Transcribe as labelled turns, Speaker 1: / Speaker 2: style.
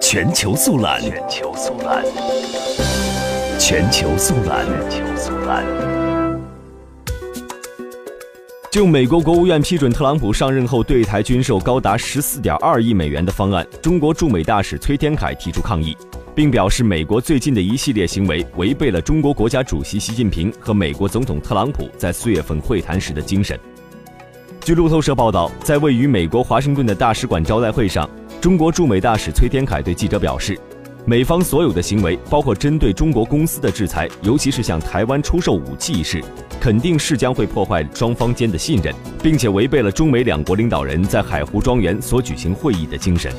Speaker 1: 全球速览，全球速览，全球速览，全球速览。就美国国务院批准特朗普上任后对台军售高达十四点二亿美元的方案，中国驻美大使崔天凯提出抗议，并表示美国最近的一系列行为违背了中国国家主席习近平和美国总统特朗普在四月份会谈时的精神。据路透社报道，在位于美国华盛顿的大使馆招待会上。中国驻美大使崔天凯对记者表示，美方所有的行为，包括针对中国公司的制裁，尤其是向台湾出售武器一事，肯定是将会破坏双方间的信任，并且违背了中美两国领导人在海湖庄园所举行会议的精神。